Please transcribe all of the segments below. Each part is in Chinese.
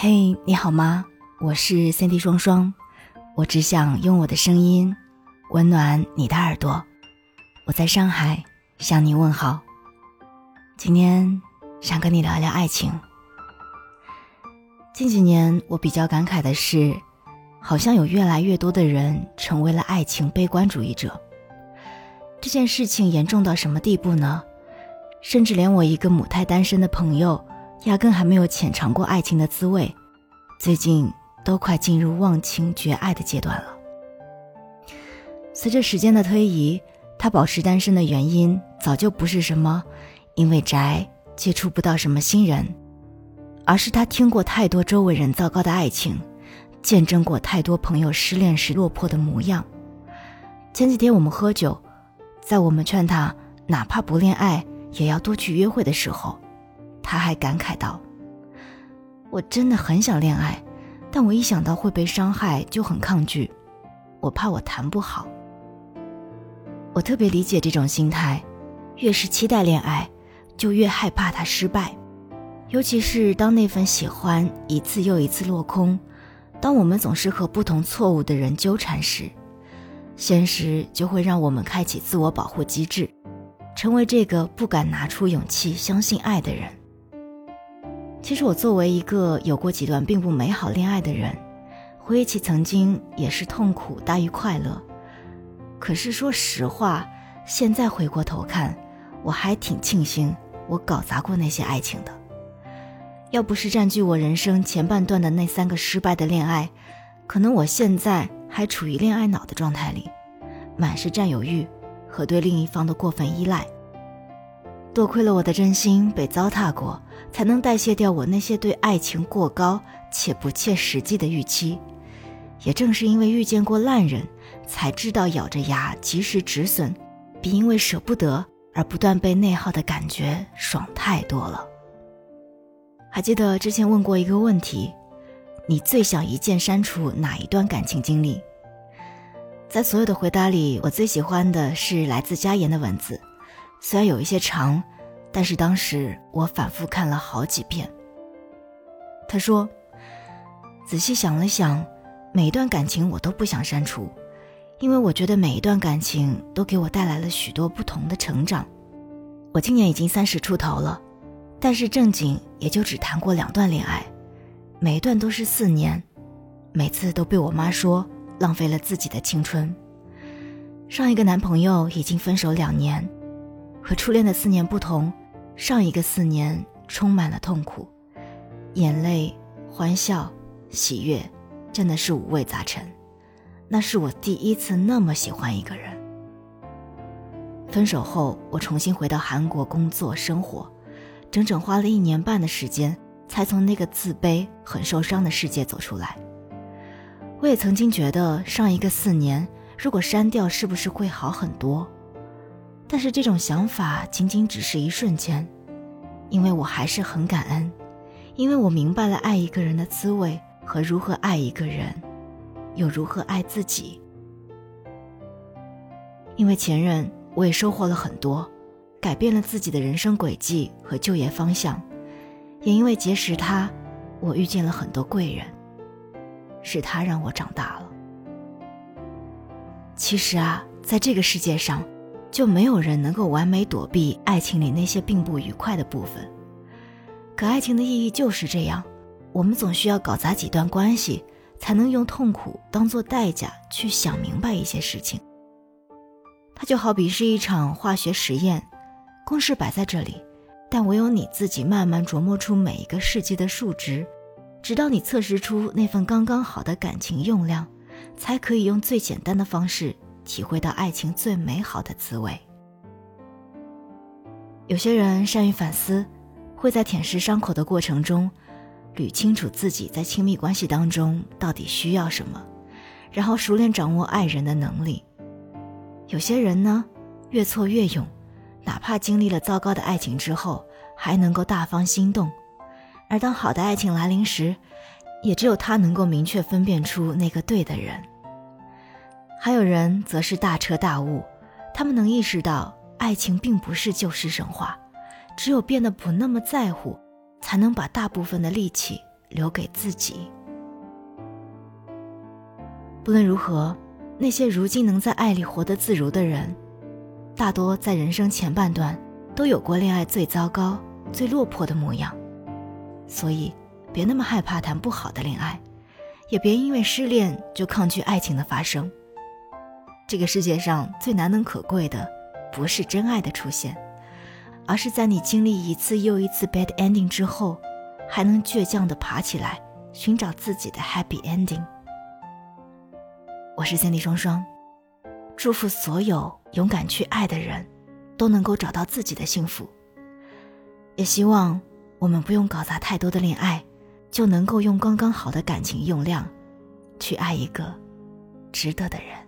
嘿，你好吗？我是三 D 双双，我只想用我的声音温暖你的耳朵。我在上海向你问好。今天想跟你聊聊爱情。近几年我比较感慨的是，好像有越来越多的人成为了爱情悲观主义者。这件事情严重到什么地步呢？甚至连我一个母胎单身的朋友。压根还没有浅尝过爱情的滋味，最近都快进入忘情绝爱的阶段了。随着时间的推移，他保持单身的原因早就不是什么因为宅接触不到什么新人，而是他听过太多周围人糟糕的爱情，见证过太多朋友失恋时落魄的模样。前几天我们喝酒，在我们劝他哪怕不恋爱也要多去约会的时候。他还感慨道：“我真的很想恋爱，但我一想到会被伤害就很抗拒，我怕我谈不好。我特别理解这种心态，越是期待恋爱，就越害怕它失败，尤其是当那份喜欢一次又一次落空，当我们总是和不同错误的人纠缠时，现实就会让我们开启自我保护机制，成为这个不敢拿出勇气相信爱的人。”其实我作为一个有过几段并不美好恋爱的人，回忆起曾经也是痛苦大于快乐。可是说实话，现在回过头看，我还挺庆幸我搞砸过那些爱情的。要不是占据我人生前半段的那三个失败的恋爱，可能我现在还处于恋爱脑的状态里，满是占有欲和对另一方的过分依赖。多亏了我的真心被糟蹋过。才能代谢掉我那些对爱情过高且不切实际的预期。也正是因为遇见过烂人，才知道咬着牙及时止损，比因为舍不得而不断被内耗的感觉爽太多了。还记得之前问过一个问题：你最想一键删除哪一段感情经历？在所有的回答里，我最喜欢的是来自佳言的文字，虽然有一些长。但是当时我反复看了好几遍。他说：“仔细想了想，每一段感情我都不想删除，因为我觉得每一段感情都给我带来了许多不同的成长。我今年已经三十出头了，但是正经也就只谈过两段恋爱，每一段都是四年，每次都被我妈说浪费了自己的青春。上一个男朋友已经分手两年。”和初恋的四年不同，上一个四年充满了痛苦，眼泪、欢笑、喜悦，真的是五味杂陈。那是我第一次那么喜欢一个人。分手后，我重新回到韩国工作生活，整整花了一年半的时间，才从那个自卑、很受伤的世界走出来。我也曾经觉得，上一个四年如果删掉，是不是会好很多？但是这种想法仅仅只是一瞬间，因为我还是很感恩，因为我明白了爱一个人的滋味和如何爱一个人，又如何爱自己。因为前任，我也收获了很多，改变了自己的人生轨迹和就业方向，也因为结识他，我遇见了很多贵人，是他让我长大了。其实啊，在这个世界上。就没有人能够完美躲避爱情里那些并不愉快的部分。可爱情的意义就是这样，我们总需要搞砸几段关系，才能用痛苦当做代价去想明白一些事情。它就好比是一场化学实验，公式摆在这里，但唯有你自己慢慢琢磨出每一个世纪的数值，直到你测试出那份刚刚好的感情用量，才可以用最简单的方式。体会到爱情最美好的滋味。有些人善于反思，会在舔舐伤口的过程中，捋清楚自己在亲密关系当中到底需要什么，然后熟练掌握爱人的能力。有些人呢，越挫越勇，哪怕经历了糟糕的爱情之后，还能够大方心动。而当好的爱情来临时，也只有他能够明确分辨出那个对的人。还有人则是大彻大悟，他们能意识到爱情并不是旧时神话，只有变得不那么在乎，才能把大部分的力气留给自己。不论如何，那些如今能在爱里活得自如的人，大多在人生前半段都有过恋爱最糟糕、最落魄的模样。所以，别那么害怕谈不好的恋爱，也别因为失恋就抗拒爱情的发生。这个世界上最难能可贵的，不是真爱的出现，而是在你经历一次又一次 bad ending 之后，还能倔强的爬起来，寻找自己的 happy ending。我是三 D 双双，祝福所有勇敢去爱的人，都能够找到自己的幸福。也希望我们不用搞砸太多的恋爱，就能够用刚刚好的感情用量，去爱一个值得的人。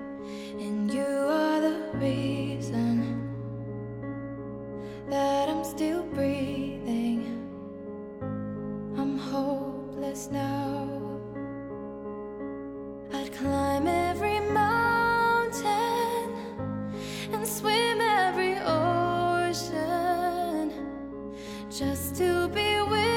hopeless now. I'd climb every mountain and swim every ocean just to be with.